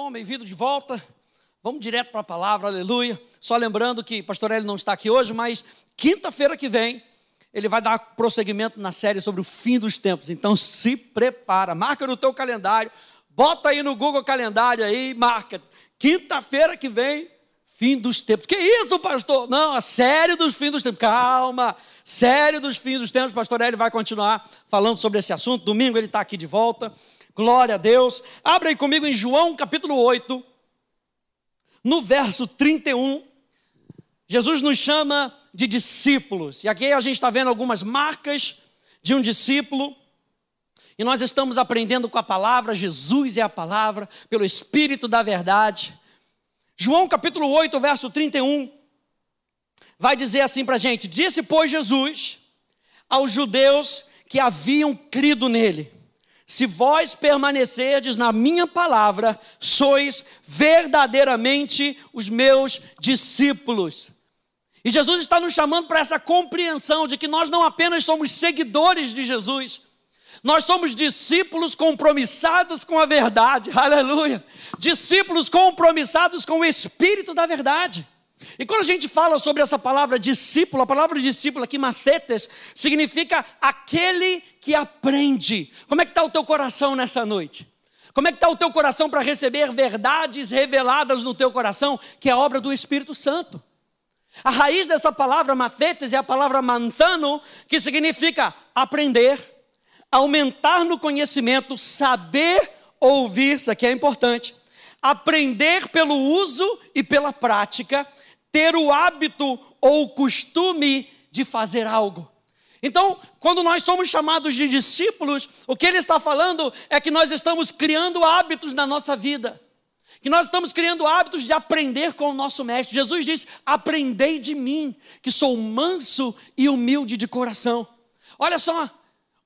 Bom, bem-vindo de volta. Vamos direto para a palavra, aleluia. Só lembrando que Pastor Eli não está aqui hoje, mas quinta-feira que vem ele vai dar prosseguimento na série sobre o fim dos tempos. Então se prepara, marca no teu calendário, bota aí no Google Calendário aí, marca. Quinta-feira que vem, fim dos tempos. Que isso, pastor? Não, a série dos fins dos tempos. Calma, série dos fins dos tempos. Pastor Eli vai continuar falando sobre esse assunto. Domingo ele está aqui de volta. Glória a Deus. Abre aí comigo em João capítulo 8, no verso 31. Jesus nos chama de discípulos. E aqui a gente está vendo algumas marcas de um discípulo. E nós estamos aprendendo com a palavra, Jesus é a palavra, pelo Espírito da verdade. João capítulo 8, verso 31, vai dizer assim para a gente: Disse, pois, Jesus aos judeus que haviam crido nele: Se vós permanecerdes na minha palavra, sois verdadeiramente os meus discípulos. E Jesus está nos chamando para essa compreensão de que nós não apenas somos seguidores de Jesus, nós somos discípulos compromissados com a verdade, aleluia. Discípulos compromissados com o Espírito da verdade. E quando a gente fala sobre essa palavra discípulo, a palavra discípulo aqui, mathetes, significa aquele que aprende. Como é que está o teu coração nessa noite? Como é que está o teu coração para receber verdades reveladas no teu coração, que é obra do Espírito Santo? A raiz dessa palavra mathetes é a palavra mantano, que significa aprender, aumentar no conhecimento, saber ouvir, isso aqui é importante, aprender pelo uso e pela prática, ter o hábito ou o costume de fazer algo. Então, quando nós somos chamados de discípulos, o que ele está falando é que nós estamos criando hábitos na nossa vida que nós estamos criando hábitos de aprender com o nosso mestre. Jesus disse: Aprendei de mim, que sou manso e humilde de coração. Olha só,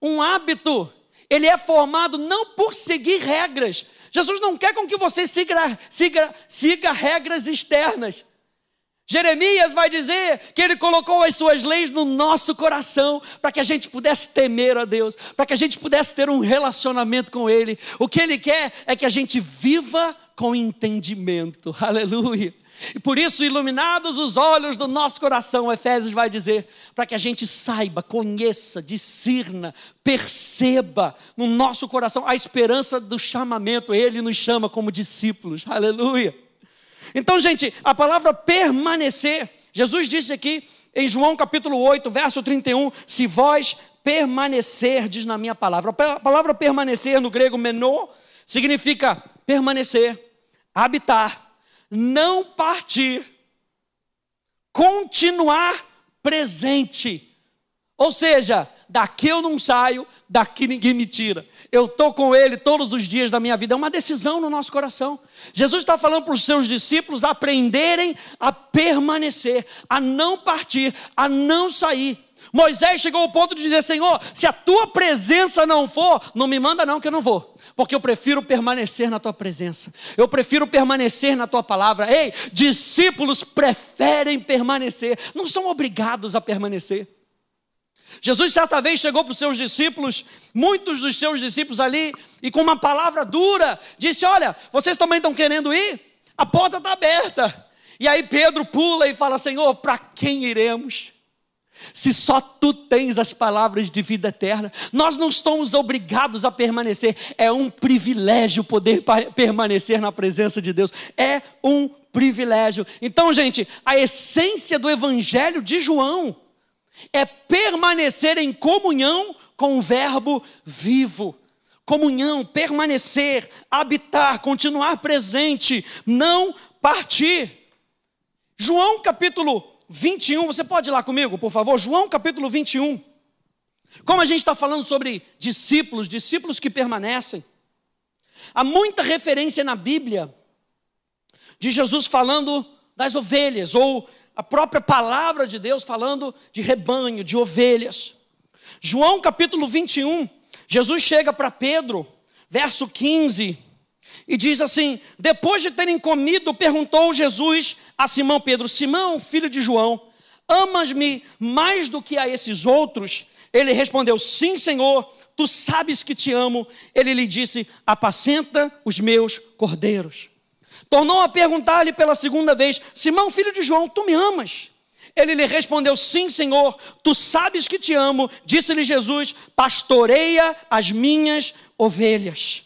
um hábito, ele é formado não por seguir regras. Jesus não quer com que você siga, siga, siga regras externas. Jeremias vai dizer que ele colocou as suas leis no nosso coração para que a gente pudesse temer a Deus, para que a gente pudesse ter um relacionamento com Ele. O que Ele quer é que a gente viva com entendimento. Aleluia. E por isso, iluminados os olhos do nosso coração, Efésios vai dizer, para que a gente saiba, conheça, discirna, perceba no nosso coração a esperança do chamamento. Ele nos chama como discípulos. Aleluia. Então, gente, a palavra permanecer, Jesus disse aqui em João capítulo 8, verso 31, se vós permanecerdes na minha palavra. A palavra permanecer no grego menor significa permanecer, habitar, não partir, continuar presente. Ou seja, daqui eu não saio, daqui ninguém me tira. Eu estou com Ele todos os dias da minha vida. É uma decisão no nosso coração. Jesus está falando para os seus discípulos aprenderem a permanecer, a não partir, a não sair. Moisés chegou ao ponto de dizer: Senhor, se a tua presença não for, não me manda, não, que eu não vou, porque eu prefiro permanecer na tua presença, eu prefiro permanecer na tua palavra. Ei, discípulos preferem permanecer, não são obrigados a permanecer. Jesus certa vez chegou para os seus discípulos, muitos dos seus discípulos ali, e com uma palavra dura, disse: Olha, vocês também estão querendo ir? A porta está aberta. E aí Pedro pula e fala: Senhor, para quem iremos? Se só tu tens as palavras de vida eterna, nós não estamos obrigados a permanecer, é um privilégio poder permanecer na presença de Deus, é um privilégio. Então, gente, a essência do Evangelho de João é permanecer em comunhão com o Verbo vivo. Comunhão, permanecer, habitar, continuar presente, não partir. João capítulo 21, você pode ir lá comigo, por favor? João capítulo 21. Como a gente está falando sobre discípulos, discípulos que permanecem, há muita referência na Bíblia de Jesus falando das ovelhas, ou a própria palavra de Deus falando de rebanho, de ovelhas. João capítulo 21, Jesus chega para Pedro, verso 15, e diz assim: Depois de terem comido, perguntou Jesus a Simão Pedro: Simão, filho de João, amas-me mais do que a esses outros? Ele respondeu: Sim, Senhor, tu sabes que te amo. Ele lhe disse: Apacenta os meus cordeiros. Tornou a perguntar-lhe pela segunda vez: Simão, filho de João, tu me amas? Ele lhe respondeu: Sim, Senhor, tu sabes que te amo. Disse-lhe Jesus: Pastoreia as minhas ovelhas.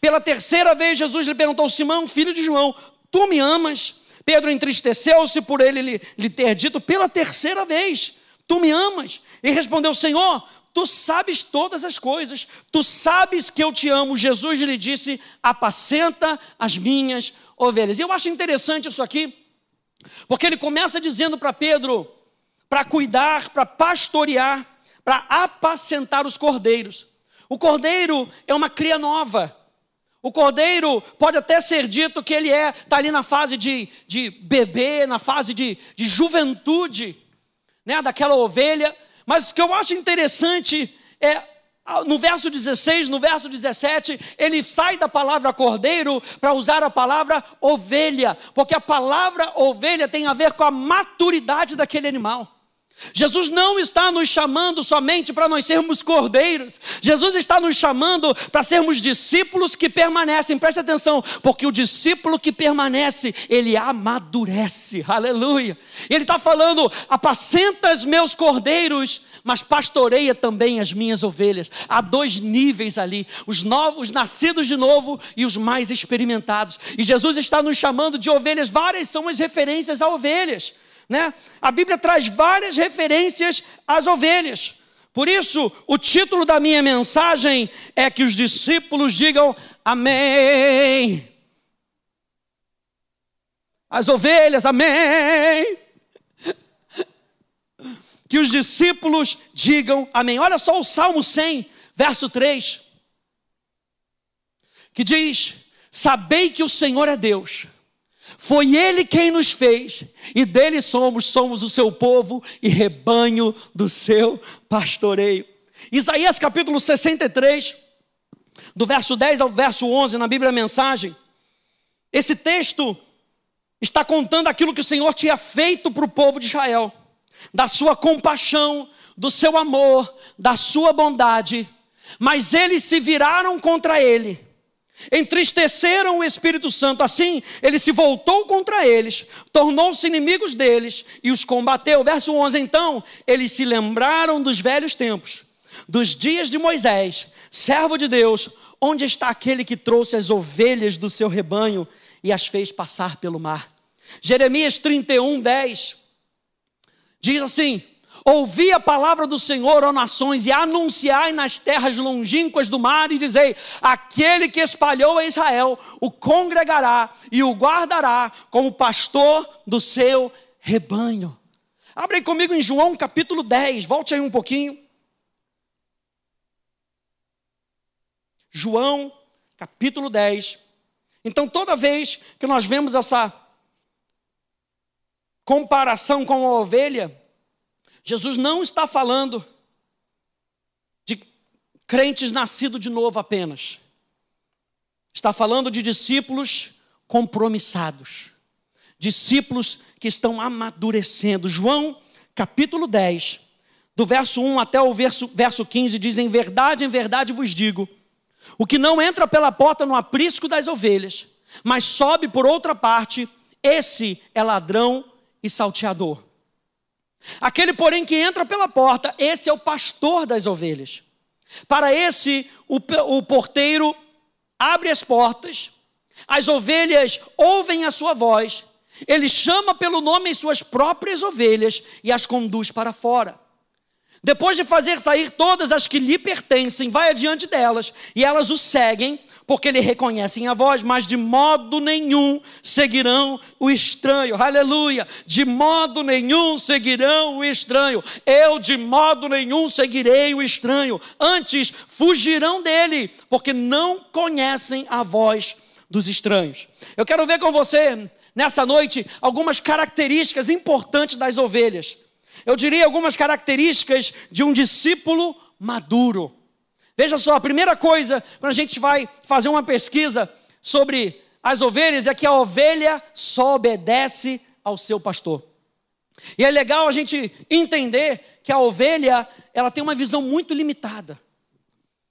Pela terceira vez, Jesus lhe perguntou: Simão, filho de João, tu me amas? Pedro entristeceu-se por ele lhe, lhe ter dito pela terceira vez: Tu me amas? E respondeu: Senhor, tu sabes todas as coisas, tu sabes que eu te amo. Jesus lhe disse: Apacenta as minhas ovelhas. E eu acho interessante isso aqui, porque ele começa dizendo para Pedro para cuidar, para pastorear, para apacentar os cordeiros. O cordeiro é uma cria nova. O cordeiro pode até ser dito que ele é, está ali na fase de, de bebê, na fase de, de juventude, né, daquela ovelha. Mas o que eu acho interessante é no verso 16, no verso 17, ele sai da palavra cordeiro para usar a palavra ovelha, porque a palavra ovelha tem a ver com a maturidade daquele animal. Jesus não está nos chamando somente para nós sermos cordeiros, Jesus está nos chamando para sermos discípulos que permanecem, preste atenção, porque o discípulo que permanece, ele amadurece, aleluia. Ele está falando: apacenta os meus cordeiros, mas pastoreia também as minhas ovelhas. Há dois níveis ali: os novos, os nascidos de novo e os mais experimentados. E Jesus está nos chamando de ovelhas, várias são as referências a ovelhas. Né? A Bíblia traz várias referências às ovelhas. Por isso, o título da minha mensagem é que os discípulos digam amém. As ovelhas, amém. Que os discípulos digam amém. Olha só o Salmo 100, verso 3, que diz: Sabei que o Senhor é Deus foi Ele quem nos fez, e dele somos, somos o seu povo e rebanho do seu pastoreio. Isaías capítulo 63, do verso 10 ao verso 11, na Bíblia Mensagem, esse texto está contando aquilo que o Senhor tinha feito para o povo de Israel, da sua compaixão, do seu amor, da sua bondade, mas eles se viraram contra ele Entristeceram o Espírito Santo, assim ele se voltou contra eles, tornou-se inimigos deles e os combateu. Verso 11: Então eles se lembraram dos velhos tempos, dos dias de Moisés, servo de Deus, onde está aquele que trouxe as ovelhas do seu rebanho e as fez passar pelo mar. Jeremias 31, 10 diz assim: Ouvi a palavra do Senhor, ó nações, e anunciai nas terras longínquas do mar, e dizei: aquele que espalhou a Israel o congregará e o guardará como pastor do seu rebanho. Abre comigo em João capítulo 10, volte aí um pouquinho. João capítulo 10. Então, toda vez que nós vemos essa comparação com a ovelha, Jesus não está falando de crentes nascidos de novo apenas. Está falando de discípulos compromissados, discípulos que estão amadurecendo. João capítulo 10, do verso 1 até o verso, verso 15, diz: Em verdade, em verdade vos digo, o que não entra pela porta no aprisco das ovelhas, mas sobe por outra parte, esse é ladrão e salteador. Aquele, porém, que entra pela porta, esse é o pastor das ovelhas. Para esse, o, o porteiro abre as portas, as ovelhas ouvem a sua voz, ele chama pelo nome as suas próprias ovelhas e as conduz para fora. Depois de fazer sair todas as que lhe pertencem, vai adiante delas, e elas o seguem, porque lhe reconhecem a voz, mas de modo nenhum seguirão o estranho. Aleluia! De modo nenhum seguirão o estranho. Eu de modo nenhum seguirei o estranho. Antes fugirão dele, porque não conhecem a voz dos estranhos. Eu quero ver com você nessa noite algumas características importantes das ovelhas eu diria algumas características de um discípulo maduro. Veja só, a primeira coisa, quando a gente vai fazer uma pesquisa sobre as ovelhas, é que a ovelha só obedece ao seu pastor. E é legal a gente entender que a ovelha, ela tem uma visão muito limitada.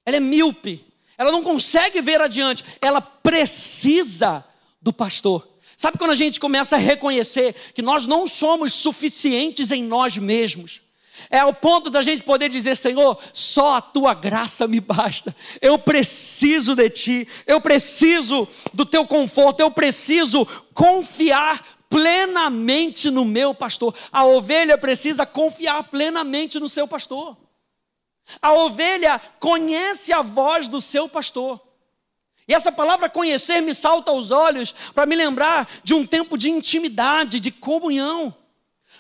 Ela é míope. Ela não consegue ver adiante. Ela precisa do pastor. Sabe quando a gente começa a reconhecer que nós não somos suficientes em nós mesmos? É ao ponto da gente poder dizer: Senhor, só a tua graça me basta. Eu preciso de ti, eu preciso do teu conforto, eu preciso confiar plenamente no meu pastor. A ovelha precisa confiar plenamente no seu pastor. A ovelha conhece a voz do seu pastor. E essa palavra conhecer me salta aos olhos para me lembrar de um tempo de intimidade, de comunhão.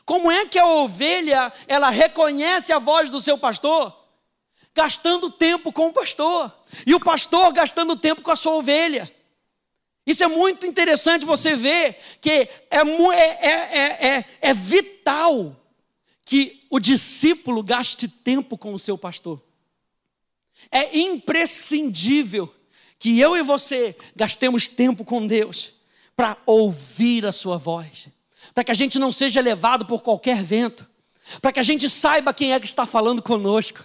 Como é que a ovelha, ela reconhece a voz do seu pastor? Gastando tempo com o pastor. E o pastor gastando tempo com a sua ovelha. Isso é muito interessante você ver que é, é, é, é, é vital que o discípulo gaste tempo com o seu pastor. É imprescindível que eu e você gastemos tempo com Deus para ouvir a Sua voz, para que a gente não seja levado por qualquer vento, para que a gente saiba quem é que está falando conosco.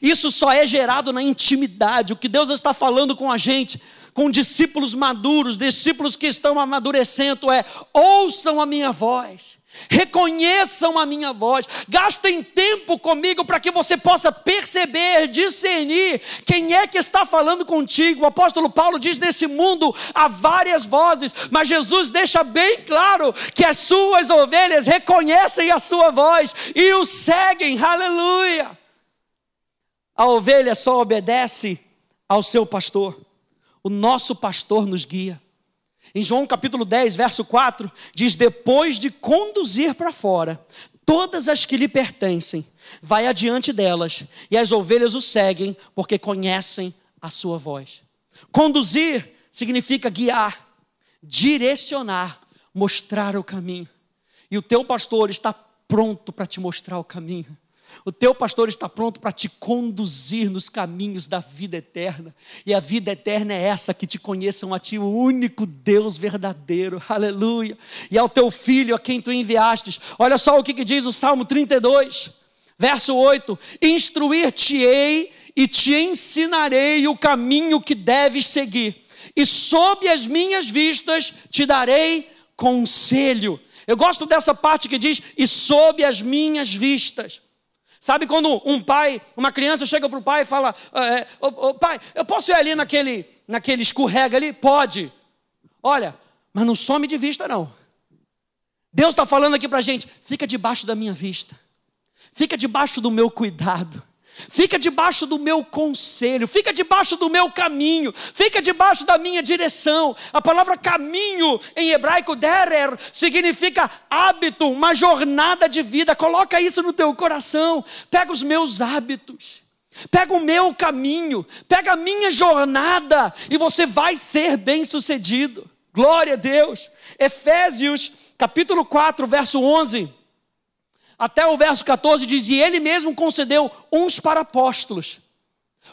Isso só é gerado na intimidade. O que Deus está falando com a gente, com discípulos maduros, discípulos que estão amadurecendo, é: ouçam a minha voz. Reconheçam a minha voz, gastem tempo comigo para que você possa perceber, discernir quem é que está falando contigo. O apóstolo Paulo diz: nesse mundo há várias vozes, mas Jesus deixa bem claro que as suas ovelhas reconhecem a sua voz e o seguem, aleluia. A ovelha só obedece ao seu pastor, o nosso pastor nos guia. Em João capítulo 10, verso 4, diz: Depois de conduzir para fora todas as que lhe pertencem, vai adiante delas, e as ovelhas o seguem, porque conhecem a sua voz. Conduzir significa guiar, direcionar, mostrar o caminho. E o teu pastor está pronto para te mostrar o caminho. O teu pastor está pronto para te conduzir nos caminhos da vida eterna. E a vida eterna é essa: que te conheçam a ti, o único Deus verdadeiro. Aleluia. E ao teu filho, a quem tu enviastes. Olha só o que, que diz o Salmo 32, verso 8: Instruir-te-ei e te ensinarei o caminho que deves seguir, e sob as minhas vistas te darei conselho. Eu gosto dessa parte que diz: e sob as minhas vistas. Sabe quando um pai, uma criança chega para o pai e fala: é, ô, ô, pai, eu posso ir ali naquele, naquele escorrega ali? Pode. Olha, mas não some de vista, não. Deus está falando aqui para a gente: fica debaixo da minha vista, fica debaixo do meu cuidado. Fica debaixo do meu conselho, fica debaixo do meu caminho, fica debaixo da minha direção. A palavra caminho em hebraico derer significa hábito, uma jornada de vida. Coloca isso no teu coração. Pega os meus hábitos. Pega o meu caminho, pega a minha jornada e você vai ser bem-sucedido. Glória a Deus. Efésios, capítulo 4, verso 11 até o verso 14 diz: E ele mesmo concedeu uns para apóstolos,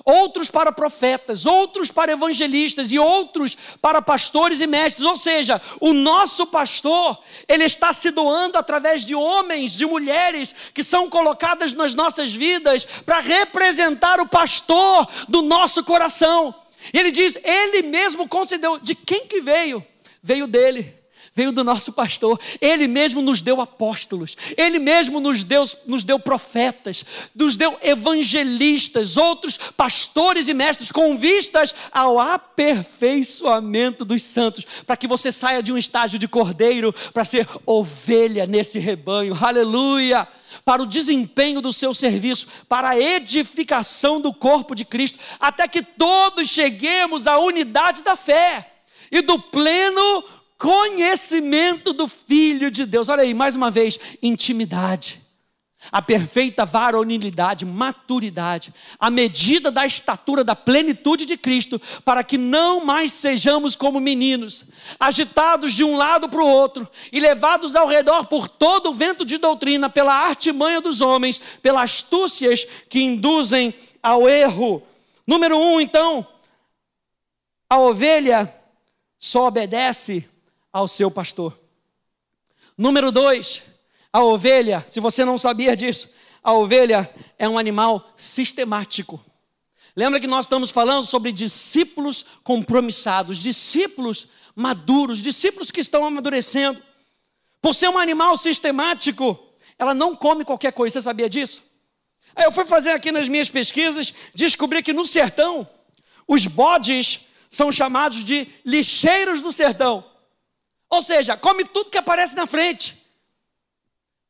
outros para profetas, outros para evangelistas e outros para pastores e mestres. Ou seja, o nosso pastor, ele está se doando através de homens, de mulheres que são colocadas nas nossas vidas para representar o pastor do nosso coração. E ele diz: Ele mesmo concedeu. De quem que veio? Veio dele veio do nosso pastor. Ele mesmo nos deu apóstolos, ele mesmo nos deu, nos deu profetas, nos deu evangelistas, outros pastores e mestres, com vistas ao aperfeiçoamento dos santos, para que você saia de um estágio de cordeiro para ser ovelha nesse rebanho. Aleluia! para o desempenho do seu serviço, para a edificação do corpo de Cristo, até que todos cheguemos à unidade da fé e do pleno conhecimento do Filho de Deus. Olha aí, mais uma vez, intimidade. A perfeita varonilidade, maturidade, a medida da estatura da plenitude de Cristo, para que não mais sejamos como meninos, agitados de um lado para o outro e levados ao redor por todo o vento de doutrina, pela artimanha dos homens, pelas astúcias que induzem ao erro. Número um, então, a ovelha só obedece ao seu pastor. Número dois, a ovelha, se você não sabia disso, a ovelha é um animal sistemático. Lembra que nós estamos falando sobre discípulos compromissados. Discípulos maduros, discípulos que estão amadurecendo. Por ser um animal sistemático, ela não come qualquer coisa, você sabia disso? Aí eu fui fazer aqui nas minhas pesquisas, descobri que no sertão, os bodes são chamados de lixeiros do sertão. Ou seja, come tudo que aparece na frente.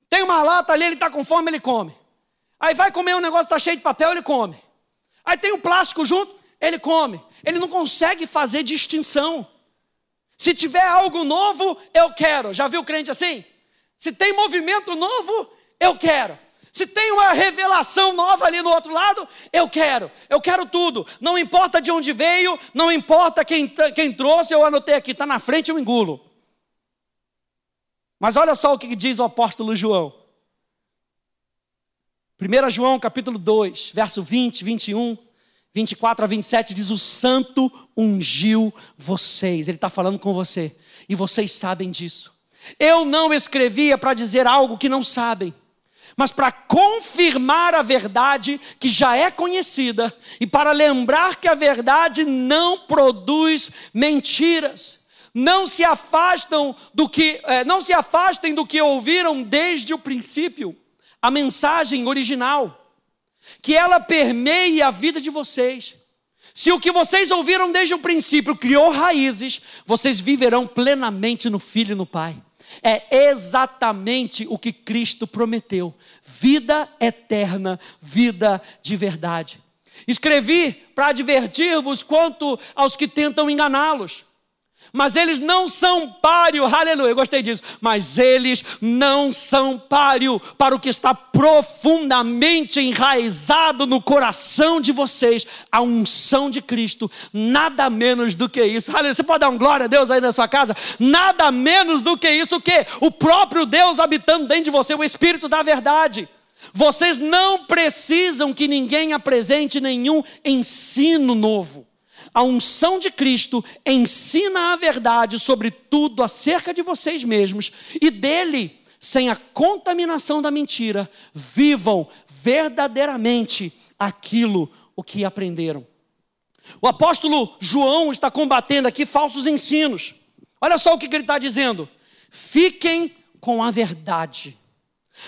Tem uma lata ali, ele está com fome, ele come. Aí vai comer um negócio está cheio de papel, ele come. Aí tem um plástico junto, ele come. Ele não consegue fazer distinção. Se tiver algo novo, eu quero. Já viu crente assim? Se tem movimento novo, eu quero. Se tem uma revelação nova ali no outro lado, eu quero, eu quero tudo. Não importa de onde veio, não importa quem, quem trouxe, eu anotei aqui, está na frente, eu engulo. Mas olha só o que diz o apóstolo João. 1 João capítulo 2, verso 20, 21, 24 a 27, diz: O santo ungiu vocês. Ele está falando com você, e vocês sabem disso. Eu não escrevia para dizer algo que não sabem mas para confirmar a verdade que já é conhecida e para lembrar que a verdade não produz mentiras. Não se afastam do que, é, não se afastem do que ouviram desde o princípio, a mensagem original, que ela permeie a vida de vocês. Se o que vocês ouviram desde o princípio criou raízes, vocês viverão plenamente no Filho e no Pai. É exatamente o que Cristo prometeu: vida eterna, vida de verdade. Escrevi para advertir-vos quanto aos que tentam enganá-los mas eles não são páreo, aleluia, eu gostei disso, mas eles não são páreo para o que está profundamente enraizado no coração de vocês, a unção de Cristo, nada menos do que isso, aleluia, você pode dar um glória a Deus aí na sua casa? Nada menos do que isso, o que? O próprio Deus habitando dentro de você, o Espírito da verdade. Vocês não precisam que ninguém apresente nenhum ensino novo a unção de Cristo ensina a verdade sobre tudo acerca de vocês mesmos e dele, sem a contaminação da mentira, vivam verdadeiramente aquilo o que aprenderam. O apóstolo João está combatendo aqui falsos ensinos. Olha só o que ele está dizendo: fiquem com a verdade.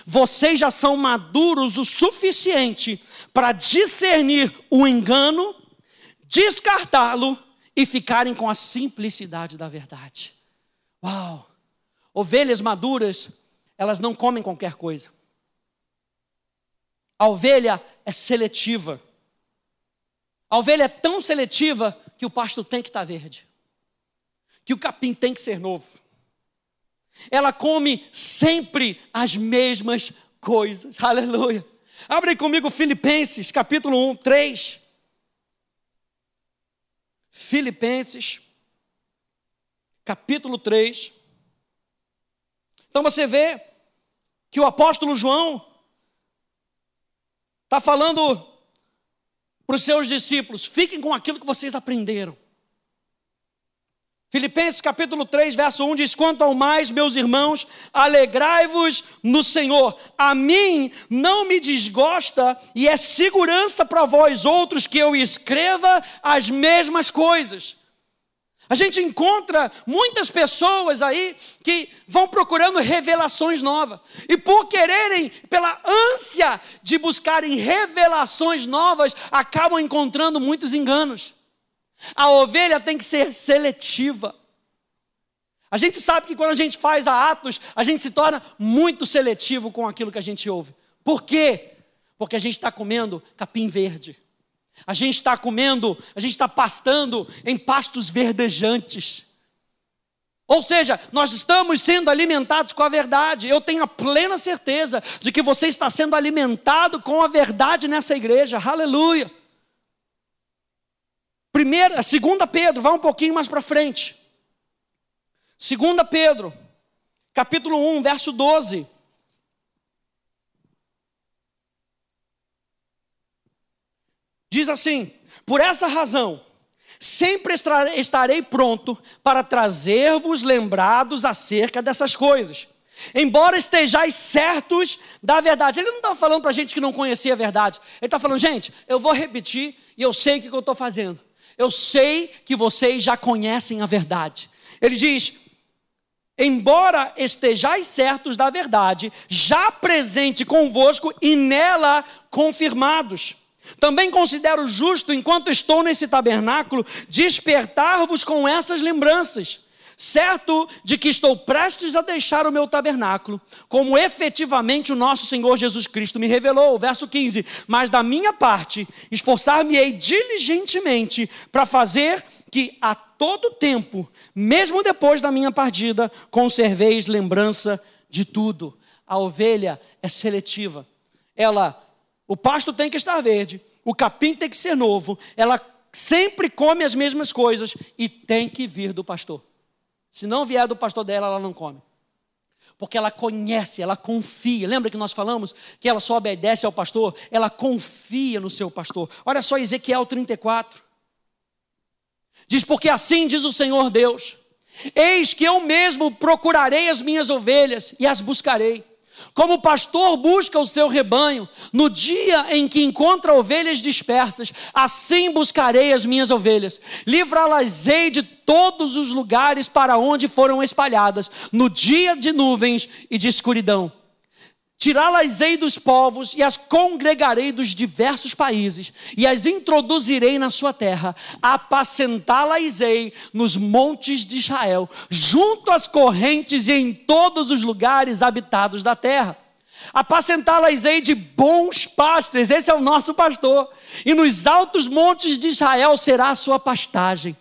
Vocês já são maduros o suficiente para discernir o engano descartá-lo e ficarem com a simplicidade da verdade. Uau! Ovelhas maduras, elas não comem qualquer coisa. A ovelha é seletiva. A ovelha é tão seletiva que o pasto tem que estar verde, que o capim tem que ser novo. Ela come sempre as mesmas coisas. Aleluia. Abre comigo Filipenses, capítulo 1, 3. Filipenses, capítulo 3. Então você vê que o apóstolo João está falando para os seus discípulos: fiquem com aquilo que vocês aprenderam. Filipenses capítulo 3, verso 1 diz: Quanto ao mais, meus irmãos, alegrai-vos no Senhor. A mim não me desgosta e é segurança para vós outros que eu escreva as mesmas coisas. A gente encontra muitas pessoas aí que vão procurando revelações novas. E por quererem, pela ânsia de buscarem revelações novas, acabam encontrando muitos enganos. A ovelha tem que ser seletiva. A gente sabe que quando a gente faz atos, a gente se torna muito seletivo com aquilo que a gente ouve. Por quê? Porque a gente está comendo capim verde. A gente está comendo, a gente está pastando em pastos verdejantes. Ou seja, nós estamos sendo alimentados com a verdade. Eu tenho a plena certeza de que você está sendo alimentado com a verdade nessa igreja. Aleluia. Primeira, segunda Pedro, vai um pouquinho mais para frente. Segunda Pedro, capítulo 1, verso 12. Diz assim: Por essa razão, sempre estarei pronto para trazer-vos lembrados acerca dessas coisas. Embora estejais certos da verdade. Ele não está falando para gente que não conhecia a verdade. Ele está falando, gente, eu vou repetir e eu sei o que eu estou fazendo. Eu sei que vocês já conhecem a verdade. Ele diz: Embora estejais certos da verdade, já presente convosco e nela confirmados. Também considero justo, enquanto estou nesse tabernáculo, despertar-vos com essas lembranças certo de que estou prestes a deixar o meu tabernáculo, como efetivamente o nosso Senhor Jesus Cristo me revelou. Verso 15: Mas da minha parte, esforçar-me-ei diligentemente para fazer que a todo tempo, mesmo depois da minha partida, conserveis lembrança de tudo. A ovelha é seletiva. Ela, o pasto tem que estar verde, o capim tem que ser novo, ela sempre come as mesmas coisas e tem que vir do pastor. Se não vier do pastor dela, ela não come. Porque ela conhece, ela confia. Lembra que nós falamos que ela só obedece ao pastor? Ela confia no seu pastor. Olha só Ezequiel 34. Diz: Porque assim diz o Senhor Deus: Eis que eu mesmo procurarei as minhas ovelhas e as buscarei como o pastor busca o seu rebanho, no dia em que encontra ovelhas dispersas, assim buscarei as minhas ovelhas. Livrá-las-ei de todos os lugares para onde foram espalhadas, no dia de nuvens e de escuridão. Tirá-las-ei dos povos e as congregarei dos diversos países, e as introduzirei na sua terra, apacentá-las-ei nos montes de Israel, junto às correntes e em todos os lugares habitados da terra. Apacentá-las-ei de bons pastos, esse é o nosso pastor, e nos altos montes de Israel será a sua pastagem.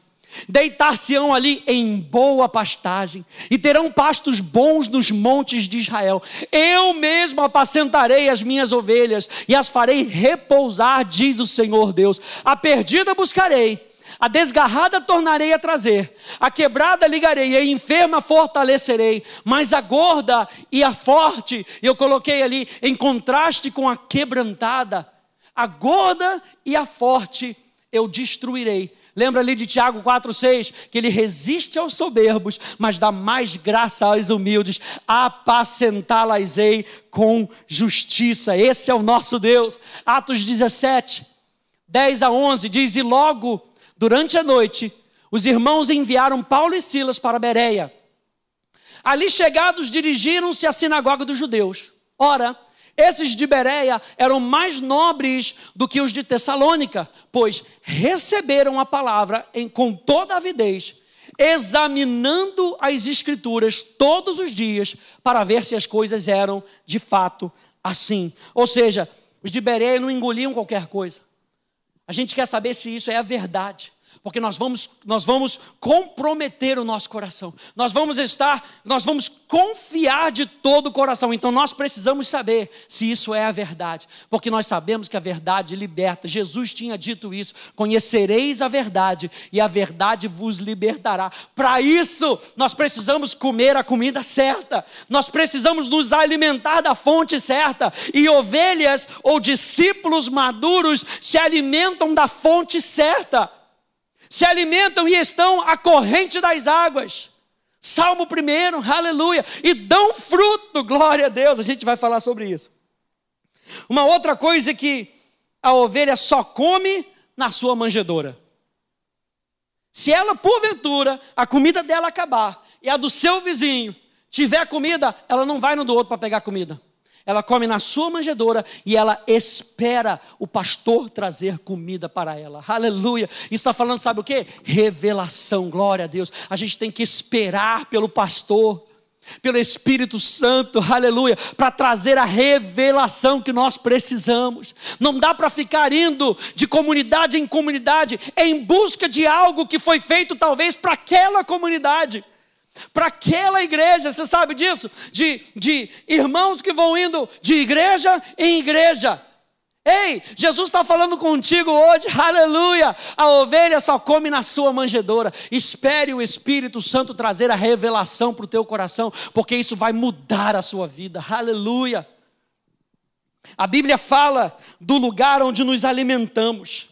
Deitar-se-ão ali em boa pastagem, e terão pastos bons nos montes de Israel. Eu mesmo apacentarei as minhas ovelhas, e as farei repousar, diz o Senhor Deus. A perdida buscarei, a desgarrada tornarei a trazer, a quebrada ligarei, a enferma fortalecerei, mas a gorda e a forte, eu coloquei ali em contraste com a quebrantada, a gorda e a forte eu destruirei Lembra ali de Tiago 4,6, que ele resiste aos soberbos, mas dá mais graça aos humildes, apacentá-las-ei com justiça. Esse é o nosso Deus. Atos 17, 10 a 11 diz: E logo, durante a noite, os irmãos enviaram Paulo e Silas para Bereia. Ali chegados, dirigiram-se à sinagoga dos judeus. Ora, esses de Bereia eram mais nobres do que os de Tessalônica, pois receberam a palavra em, com toda avidez, examinando as Escrituras todos os dias para ver se as coisas eram de fato assim. Ou seja, os de Bereia não engoliam qualquer coisa. A gente quer saber se isso é a verdade porque nós vamos, nós vamos comprometer o nosso coração. Nós vamos estar, nós vamos confiar de todo o coração. Então nós precisamos saber se isso é a verdade, porque nós sabemos que a verdade liberta. Jesus tinha dito isso: conhecereis a verdade e a verdade vos libertará. Para isso, nós precisamos comer a comida certa. Nós precisamos nos alimentar da fonte certa. E ovelhas ou discípulos maduros se alimentam da fonte certa se alimentam e estão à corrente das águas. Salmo 1, aleluia. E dão fruto, glória a Deus. A gente vai falar sobre isso. Uma outra coisa é que a ovelha só come na sua manjedoura. Se ela, porventura, a comida dela acabar e a do seu vizinho tiver comida, ela não vai no do outro para pegar comida. Ela come na sua manjedoura e ela espera o pastor trazer comida para ela. Aleluia. Está falando, sabe o que? Revelação, glória a Deus. A gente tem que esperar pelo pastor, pelo Espírito Santo, aleluia, para trazer a revelação que nós precisamos. Não dá para ficar indo de comunidade em comunidade em busca de algo que foi feito talvez para aquela comunidade para aquela igreja, você sabe disso? De, de irmãos que vão indo de igreja em igreja. Ei, Jesus está falando contigo hoje, aleluia. A ovelha só come na sua manjedoura. Espere o Espírito Santo trazer a revelação para o teu coração, porque isso vai mudar a sua vida, aleluia. A Bíblia fala do lugar onde nos alimentamos.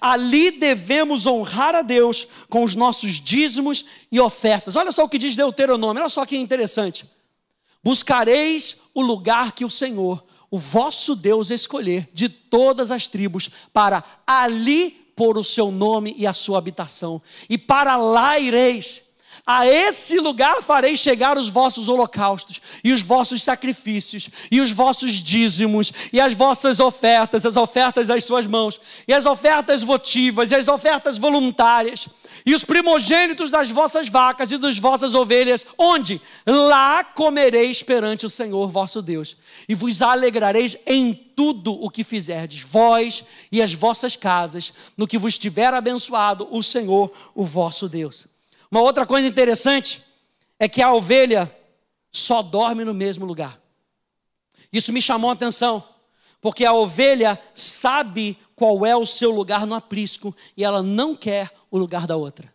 Ali devemos honrar a Deus com os nossos dízimos e ofertas. Olha só o que diz Deuteronômio, olha só que interessante. Buscareis o lugar que o Senhor, o vosso Deus, escolher de todas as tribos, para ali pôr o seu nome e a sua habitação, e para lá ireis. A esse lugar farei chegar os vossos holocaustos, e os vossos sacrifícios, e os vossos dízimos, e as vossas ofertas, as ofertas das suas mãos, e as ofertas votivas, e as ofertas voluntárias, e os primogênitos das vossas vacas e das vossas ovelhas, onde? Lá comereis perante o Senhor vosso Deus, e vos alegrareis em tudo o que fizerdes, vós e as vossas casas, no que vos tiver abençoado o Senhor, o vosso Deus. Uma outra coisa interessante é que a ovelha só dorme no mesmo lugar. Isso me chamou a atenção, porque a ovelha sabe qual é o seu lugar no aprisco e ela não quer o lugar da outra.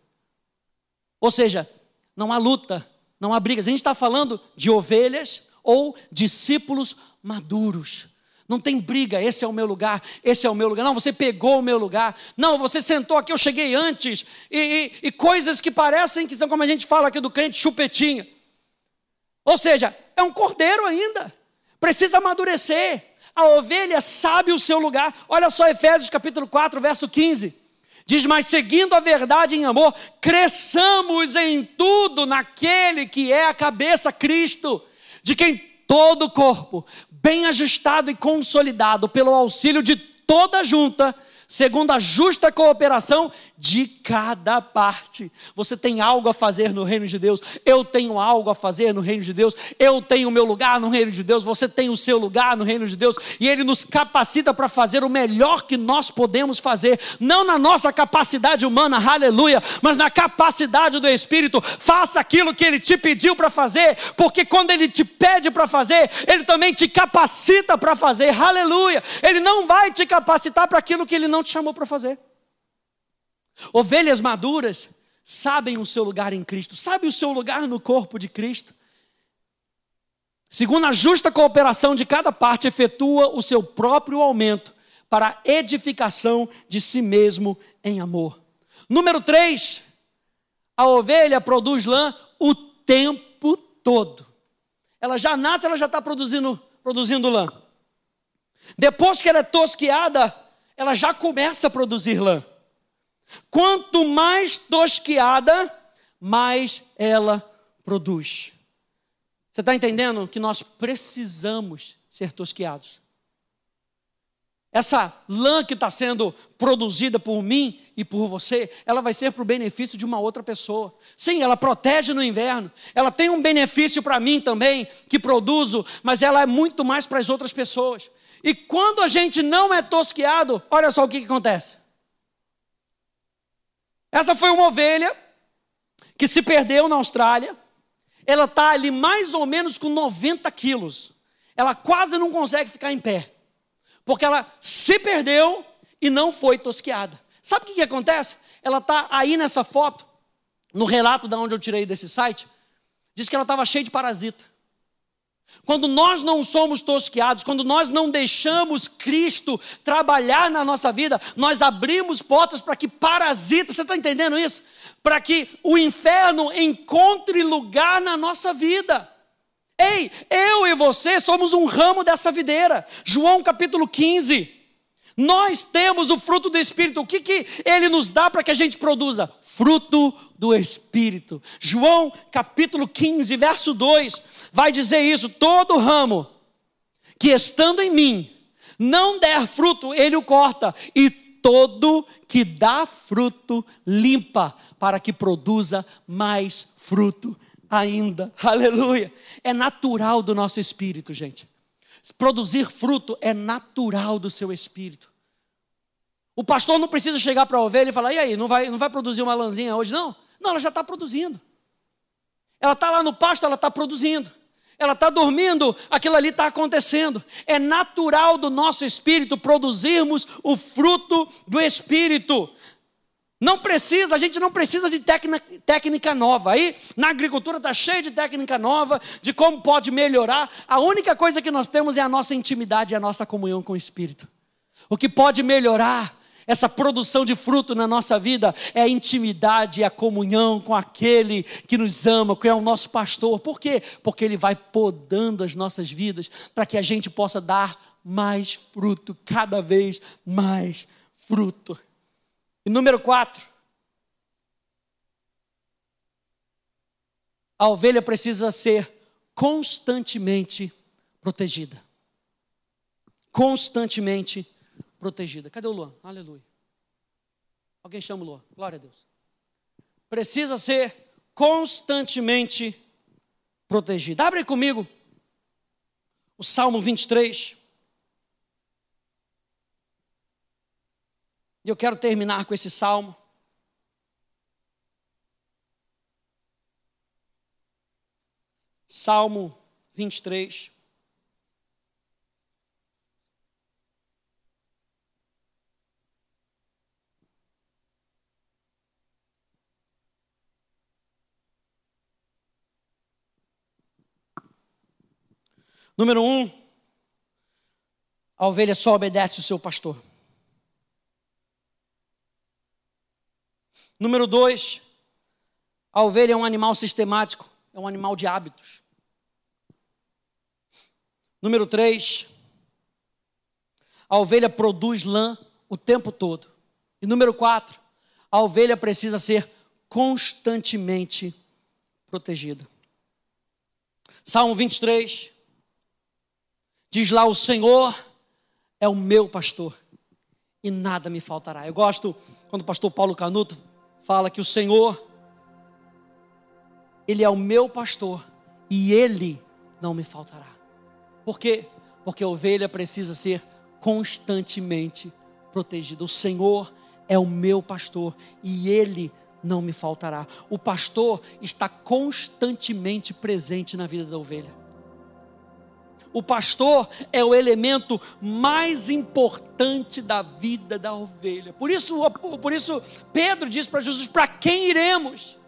Ou seja, não há luta, não há brigas. A gente está falando de ovelhas ou discípulos maduros. Não tem briga, esse é o meu lugar, esse é o meu lugar. Não, você pegou o meu lugar. Não, você sentou aqui, eu cheguei antes. E, e, e coisas que parecem que são, como a gente fala aqui do crente, chupetinha. Ou seja, é um cordeiro ainda. Precisa amadurecer. A ovelha sabe o seu lugar. Olha só Efésios capítulo 4, verso 15. Diz, mas seguindo a verdade em amor, cresçamos em tudo naquele que é a cabeça, Cristo, de quem todo o corpo, bem ajustado e consolidado pelo auxílio de toda a junta, segundo a justa cooperação de cada parte. Você tem algo a fazer no reino de Deus, eu tenho algo a fazer no reino de Deus, eu tenho o meu lugar no reino de Deus, você tem o seu lugar no reino de Deus, e Ele nos capacita para fazer o melhor que nós podemos fazer, não na nossa capacidade humana, aleluia, mas na capacidade do Espírito. Faça aquilo que Ele te pediu para fazer, porque quando Ele te pede para fazer, Ele também te capacita para fazer, aleluia. Ele não vai te capacitar para aquilo que Ele não te chamou para fazer. Ovelhas maduras sabem o seu lugar em Cristo, sabem o seu lugar no corpo de Cristo. Segundo a justa cooperação de cada parte, efetua o seu próprio aumento para a edificação de si mesmo em amor. Número 3, a ovelha produz lã o tempo todo. Ela já nasce, ela já está produzindo, produzindo lã. Depois que ela é tosquiada, ela já começa a produzir lã. Quanto mais tosquiada, mais ela produz. Você está entendendo que nós precisamos ser tosquiados? Essa lã que está sendo produzida por mim e por você, ela vai ser para o benefício de uma outra pessoa. Sim, ela protege no inverno, ela tem um benefício para mim também, que produzo, mas ela é muito mais para as outras pessoas. E quando a gente não é tosquiado, olha só o que, que acontece. Essa foi uma ovelha que se perdeu na Austrália. Ela está ali mais ou menos com 90 quilos. Ela quase não consegue ficar em pé. Porque ela se perdeu e não foi tosqueada. Sabe o que, que acontece? Ela está aí nessa foto, no relato da onde eu tirei desse site, diz que ela estava cheia de parasita. Quando nós não somos tosqueados, quando nós não deixamos Cristo trabalhar na nossa vida, nós abrimos portas para que parasitas, você está entendendo isso? Para que o inferno encontre lugar na nossa vida. Ei, eu e você somos um ramo dessa videira. João capítulo 15. Nós temos o fruto do Espírito. O que, que ele nos dá para que a gente produza? Fruto do Espírito. João capítulo 15, verso 2, vai dizer isso: todo ramo que estando em mim não der fruto, ele o corta, e todo que dá fruto limpa, para que produza mais fruto ainda. Aleluia! É natural do nosso espírito, gente. Produzir fruto é natural do seu espírito. O pastor não precisa chegar para a ovelha e falar: e aí, não vai, não vai produzir uma lãzinha hoje, não? Não, ela já está produzindo. Ela está lá no pasto, ela está produzindo. Ela está dormindo, aquilo ali está acontecendo. É natural do nosso espírito produzirmos o fruto do espírito. Não precisa, a gente não precisa de técnica, técnica nova. Aí na agricultura está cheio de técnica nova, de como pode melhorar. A única coisa que nós temos é a nossa intimidade e a nossa comunhão com o Espírito. O que pode melhorar essa produção de fruto na nossa vida é a intimidade e a comunhão com aquele que nos ama, que é o nosso pastor. Por quê? Porque ele vai podando as nossas vidas para que a gente possa dar mais fruto, cada vez mais fruto. E número quatro, a ovelha precisa ser constantemente protegida. Constantemente protegida. Cadê o Luan? Aleluia. Alguém chama o Luan. Glória a Deus. Precisa ser constantemente protegida. Abre comigo o Salmo 23. E eu quero terminar com esse salmo. Salmo 23. Número um, a ovelha só obedece o seu pastor. Número dois, a ovelha é um animal sistemático, é um animal de hábitos. Número 3, a ovelha produz lã o tempo todo. E número 4, a ovelha precisa ser constantemente protegida. Salmo 23 diz lá: O Senhor é o meu pastor e nada me faltará. Eu gosto quando o pastor Paulo Canuto fala que o Senhor, Ele é o meu pastor e Ele não me faltará. Por quê? Porque a ovelha precisa ser constantemente protegida. O Senhor é o meu pastor e ele não me faltará. O pastor está constantemente presente na vida da ovelha. O pastor é o elemento mais importante da vida da ovelha. Por isso, por isso Pedro diz para Jesus: para quem iremos?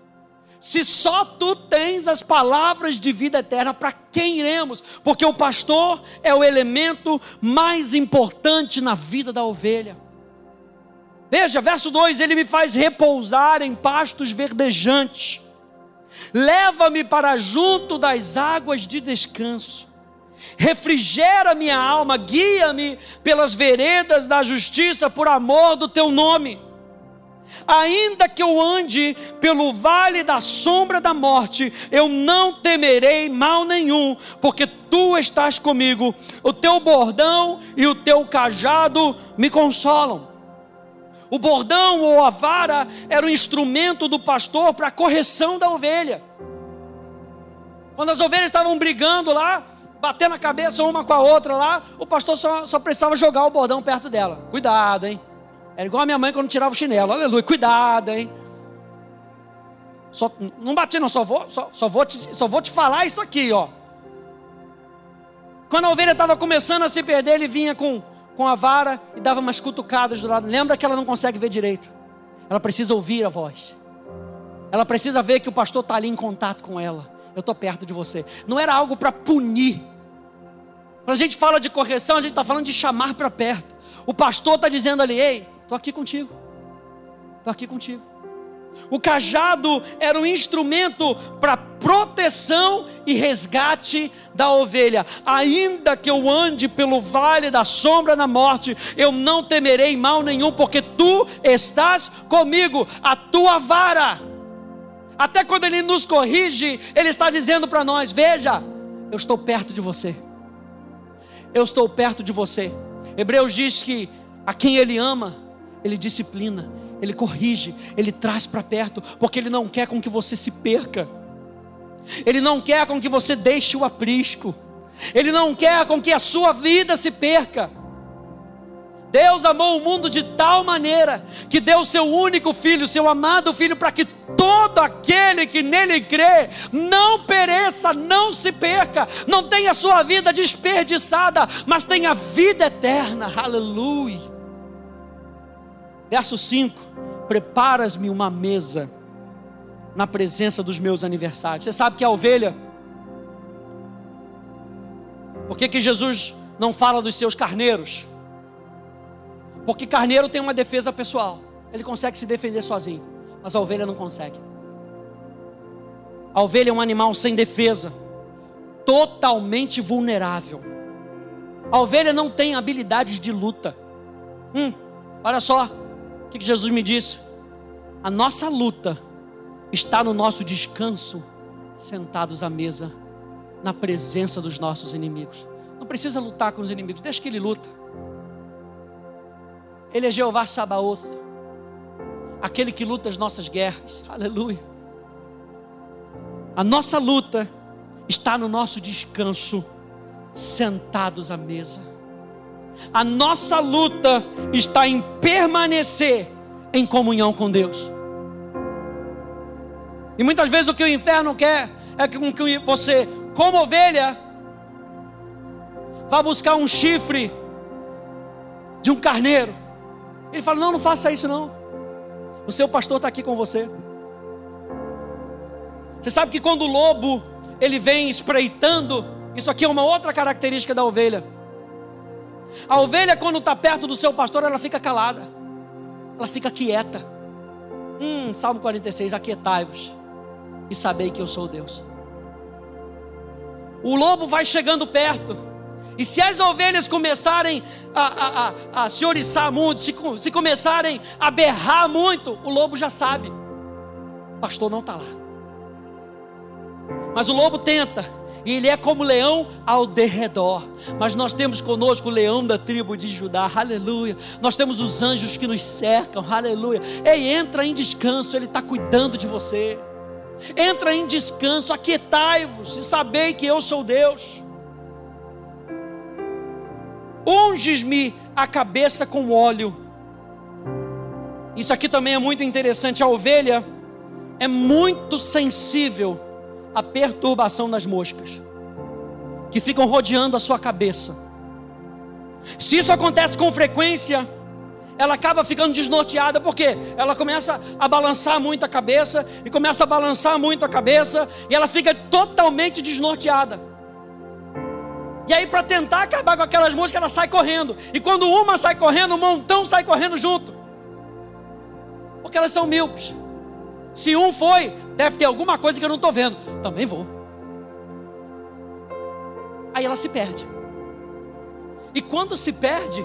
Se só tu tens as palavras de vida eterna, para quem iremos? Porque o pastor é o elemento mais importante na vida da ovelha. Veja, verso 2: Ele me faz repousar em pastos verdejantes, leva-me para junto das águas de descanso, refrigera minha alma, guia-me pelas veredas da justiça por amor do teu nome ainda que eu ande pelo vale da sombra da morte, eu não temerei mal nenhum, porque tu estás comigo, o teu bordão e o teu cajado me consolam. O bordão ou a vara era o instrumento do pastor para a correção da ovelha. Quando as ovelhas estavam brigando lá, batendo a cabeça uma com a outra lá, o pastor só, só precisava jogar o bordão perto dela. Cuidado, hein? Era igual a minha mãe quando tirava o chinelo. Aleluia, cuidado, hein? Só, não bati, não, só vou, só, só, vou te, só vou te falar isso aqui, ó. Quando a ovelha estava começando a se perder, ele vinha com, com a vara e dava umas cutucadas do lado. Lembra que ela não consegue ver direito. Ela precisa ouvir a voz. Ela precisa ver que o pastor está ali em contato com ela. Eu estou perto de você. Não era algo para punir. Quando a gente fala de correção, a gente está falando de chamar para perto. O pastor está dizendo ali: ei, Estou aqui contigo. Estou aqui contigo. O cajado era um instrumento para proteção e resgate da ovelha. Ainda que eu ande pelo vale da sombra da morte, eu não temerei mal nenhum, porque tu estás comigo, a tua vara. Até quando ele nos corrige, ele está dizendo para nós: Veja, eu estou perto de você. Eu estou perto de você. Hebreus diz que a quem ele ama, ele disciplina, ele corrige, ele traz para perto, porque ele não quer com que você se perca. Ele não quer com que você deixe o aprisco. Ele não quer com que a sua vida se perca. Deus amou o mundo de tal maneira que deu o seu único filho, seu amado filho, para que todo aquele que nele crê não pereça, não se perca, não tenha sua vida desperdiçada, mas tenha vida eterna. Aleluia. Verso 5: Preparas-me uma mesa na presença dos meus aniversários. Você sabe que a ovelha, por que, que Jesus não fala dos seus carneiros? Porque carneiro tem uma defesa pessoal, ele consegue se defender sozinho, mas a ovelha não consegue. A ovelha é um animal sem defesa, totalmente vulnerável. A ovelha não tem habilidades de luta. Hum, olha só, o que Jesus me disse? A nossa luta está no nosso descanso sentados à mesa, na presença dos nossos inimigos. Não precisa lutar com os inimigos, deixa que ele luta. Ele é Jeová Sabaoth, aquele que luta as nossas guerras. Aleluia. A nossa luta está no nosso descanso, sentados à mesa. A nossa luta está em permanecer em comunhão com Deus. E muitas vezes o que o inferno quer é que você, como ovelha, vá buscar um chifre de um carneiro. Ele fala: Não, não faça isso não. O seu pastor está aqui com você. Você sabe que quando o lobo ele vem espreitando, isso aqui é uma outra característica da ovelha. A ovelha, quando está perto do seu pastor, ela fica calada, ela fica quieta. Hum, Salmo 46: Aquietai-vos e sabei que eu sou Deus. O lobo vai chegando perto, e se as ovelhas começarem a, a, a, a se oriçar muito, se, se começarem a berrar muito, o lobo já sabe, o pastor não está lá. Mas o lobo tenta, e ele é como leão ao derredor. Mas nós temos conosco o leão da tribo de Judá, aleluia. Nós temos os anjos que nos cercam, aleluia. Ei, entra em descanso, ele está cuidando de você. Entra em descanso, aquietai-vos e sabei que eu sou Deus. Unges-me a cabeça com óleo. Isso aqui também é muito interessante. A ovelha é muito sensível à perturbação das moscas que ficam rodeando a sua cabeça. Se isso acontece com frequência, ela acaba ficando desnorteada, porque ela começa a balançar muito a cabeça, e começa a balançar muito a cabeça, e ela fica totalmente desnorteada. E aí, para tentar acabar com aquelas músicas, ela sai correndo. E quando uma sai correndo, um montão sai correndo junto. Porque elas são míopes. Se um foi, deve ter alguma coisa que eu não estou vendo. Também vou. Aí ela se perde. E quando se perde,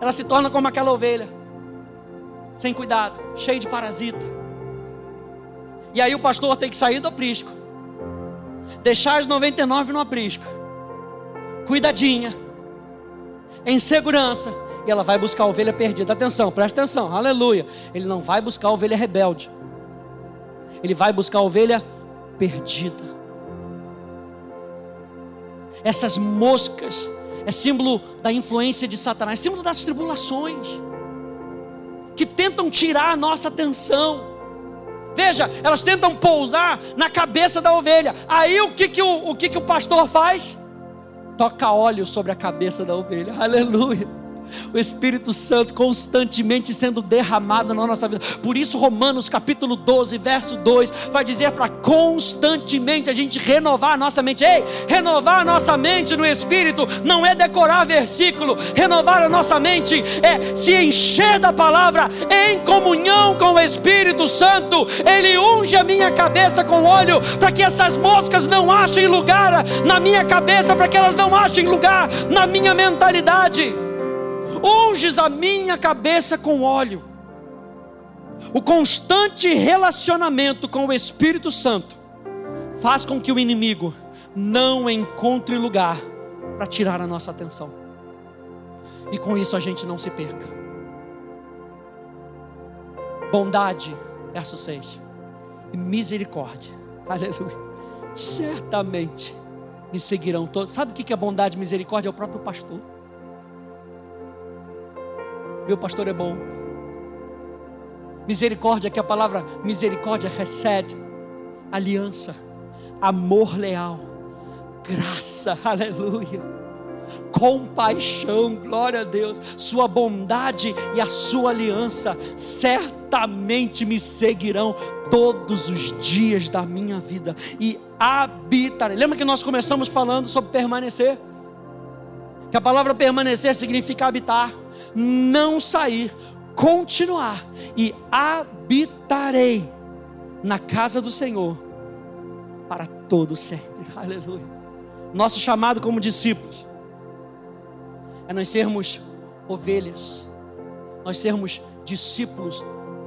ela se torna como aquela ovelha, sem cuidado, cheia de parasita. E aí o pastor tem que sair do aprisco, deixar as 99 no aprisco, cuidadinha, em segurança, e ela vai buscar a ovelha perdida. Atenção, presta atenção, aleluia. Ele não vai buscar a ovelha rebelde, ele vai buscar a ovelha perdida. Essas moscas é símbolo da influência de Satanás, símbolo das tribulações, que tentam tirar a nossa atenção. Veja, elas tentam pousar na cabeça da ovelha. Aí o que, que, o, o, que, que o pastor faz? Toca óleo sobre a cabeça da ovelha. Aleluia o Espírito Santo constantemente sendo derramado na nossa vida. Por isso, Romanos capítulo 12, verso 2, vai dizer para constantemente a gente renovar a nossa mente. Ei, renovar a nossa mente no Espírito não é decorar versículo, renovar a nossa mente é se encher da palavra em comunhão com o Espírito Santo. Ele unge a minha cabeça com óleo para que essas moscas não achem lugar na minha cabeça, para que elas não achem lugar na minha mentalidade unges a minha cabeça com óleo. O constante relacionamento com o Espírito Santo faz com que o inimigo não encontre lugar para tirar a nossa atenção. E com isso a gente não se perca. Bondade, verso 6. E misericórdia. Aleluia. Certamente me seguirão todos. Sabe o que é bondade e misericórdia? É o próprio pastor. Meu pastor é bom. Misericórdia, que a palavra misericórdia recebe. Aliança, amor leal, graça, aleluia, compaixão, glória a Deus, Sua bondade e a Sua aliança certamente me seguirão todos os dias da minha vida e habitarei. Lembra que nós começamos falando sobre permanecer? Que a palavra permanecer significa habitar não sair, continuar e habitarei na casa do Senhor para todo sempre. Aleluia. Nosso chamado como discípulos é nós sermos ovelhas, nós sermos discípulos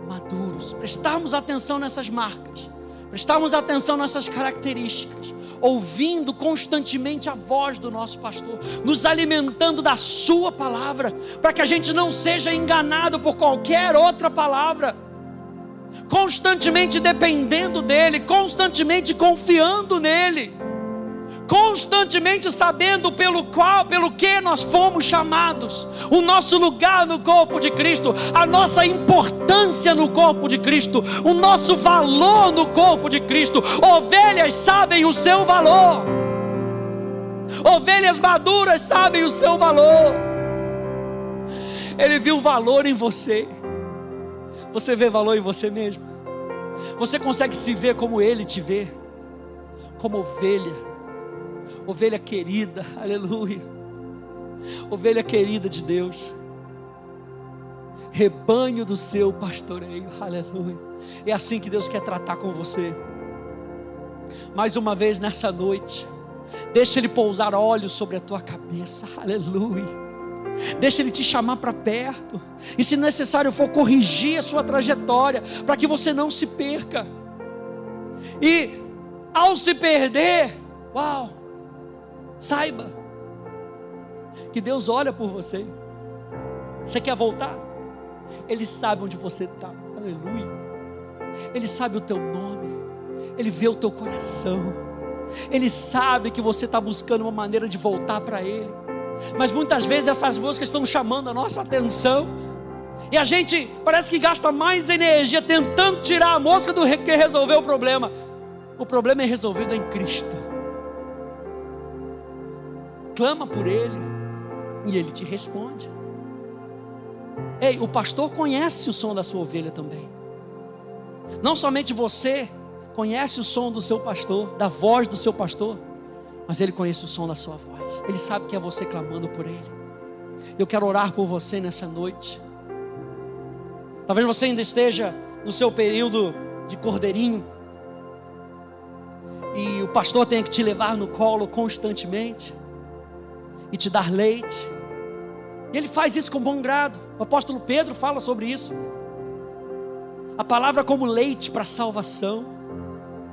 maduros, prestarmos atenção nessas marcas, prestarmos atenção nessas características, ouvindo constantemente a voz do nosso pastor, nos alimentando da Sua palavra, para que a gente não seja enganado por qualquer outra palavra, constantemente dependendo dEle, constantemente confiando nele constantemente sabendo pelo qual, pelo que nós fomos chamados, o nosso lugar no corpo de Cristo, a nossa importância no corpo de Cristo, o nosso valor no corpo de Cristo. Ovelhas sabem o seu valor. Ovelhas maduras sabem o seu valor. Ele viu valor em você. Você vê valor em você mesmo? Você consegue se ver como ele te vê? Como ovelha ovelha querida, aleluia, ovelha querida de Deus, rebanho do seu pastoreio, aleluia. É assim que Deus quer tratar com você. Mais uma vez nessa noite, deixa Ele pousar olhos sobre a tua cabeça, aleluia. Deixa Ele te chamar para perto, e se necessário for corrigir a sua trajetória, para que você não se perca. E ao se perder, uau, Saiba que Deus olha por você. Você quer voltar? Ele sabe onde você está. Aleluia. Ele sabe o teu nome. Ele vê o teu coração. Ele sabe que você está buscando uma maneira de voltar para Ele. Mas muitas vezes essas músicas estão chamando a nossa atenção. E a gente parece que gasta mais energia tentando tirar a música do que resolver o problema. O problema é resolvido em Cristo clama por Ele e Ele te responde. Ei, o pastor conhece o som da sua ovelha também. Não somente você conhece o som do seu pastor, da voz do seu pastor, mas ele conhece o som da sua voz. Ele sabe que é você clamando por ele. Eu quero orar por você nessa noite. Talvez você ainda esteja no seu período de cordeirinho. E o pastor tenha que te levar no colo constantemente e te dar leite. E ele faz isso com bom grado. O apóstolo Pedro fala sobre isso. A palavra como leite para salvação,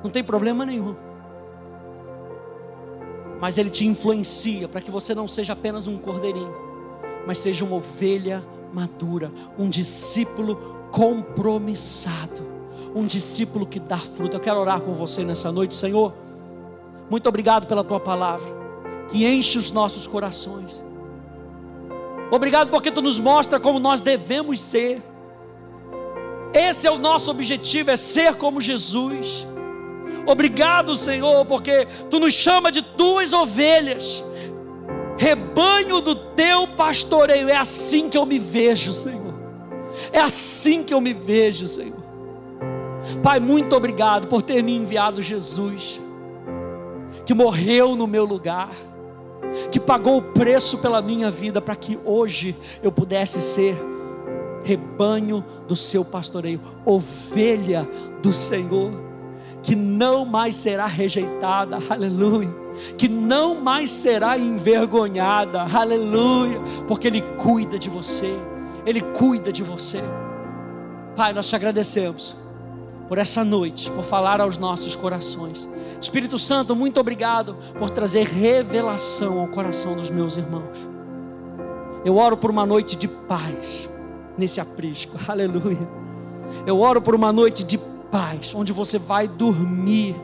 não tem problema nenhum. Mas ele te influencia para que você não seja apenas um cordeirinho, mas seja uma ovelha madura, um discípulo compromissado, um discípulo que dá fruto. Eu quero orar por você nessa noite, Senhor. Muito obrigado pela tua palavra que enche os nossos corações. Obrigado porque tu nos mostra como nós devemos ser. Esse é o nosso objetivo, é ser como Jesus. Obrigado, Senhor, porque tu nos chama de tuas ovelhas, rebanho do teu pastoreio. É assim que eu me vejo, Senhor. É assim que eu me vejo, Senhor. Pai, muito obrigado por ter me enviado Jesus, que morreu no meu lugar que pagou o preço pela minha vida para que hoje eu pudesse ser rebanho do seu pastoreio, ovelha do Senhor, que não mais será rejeitada, aleluia, que não mais será envergonhada, aleluia, porque Ele cuida de você, Ele cuida de você. Pai, nós te agradecemos por essa noite, por falar aos nossos corações. Espírito Santo, muito obrigado por trazer revelação ao coração dos meus irmãos. Eu oro por uma noite de paz nesse aprisco, aleluia. Eu oro por uma noite de paz, onde você vai dormir,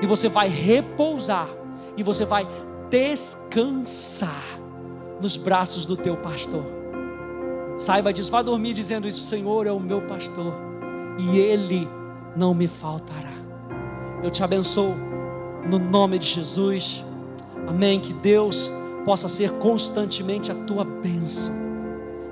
e você vai repousar, e você vai descansar nos braços do teu pastor. Saiba disso, vá dormir dizendo isso: Senhor é o meu pastor e Ele não me faltará. Eu te abençoo no nome de Jesus. Amém. Que Deus possa ser constantemente a tua bênção.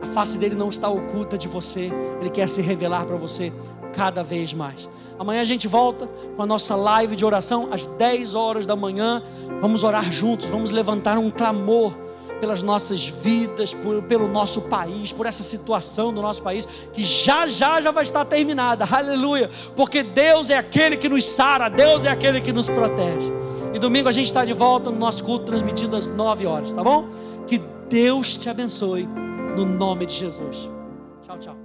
A face dele não está oculta de você, ele quer se revelar para você cada vez mais. Amanhã a gente volta com a nossa live de oração às 10 horas da manhã. Vamos orar juntos, vamos levantar um clamor pelas nossas vidas, por, pelo nosso país, por essa situação do nosso país, que já já já vai estar terminada, aleluia, porque Deus é aquele que nos sara, Deus é aquele que nos protege. E domingo a gente está de volta no nosso culto transmitido às 9 horas, tá bom? Que Deus te abençoe, no nome de Jesus. Tchau, tchau.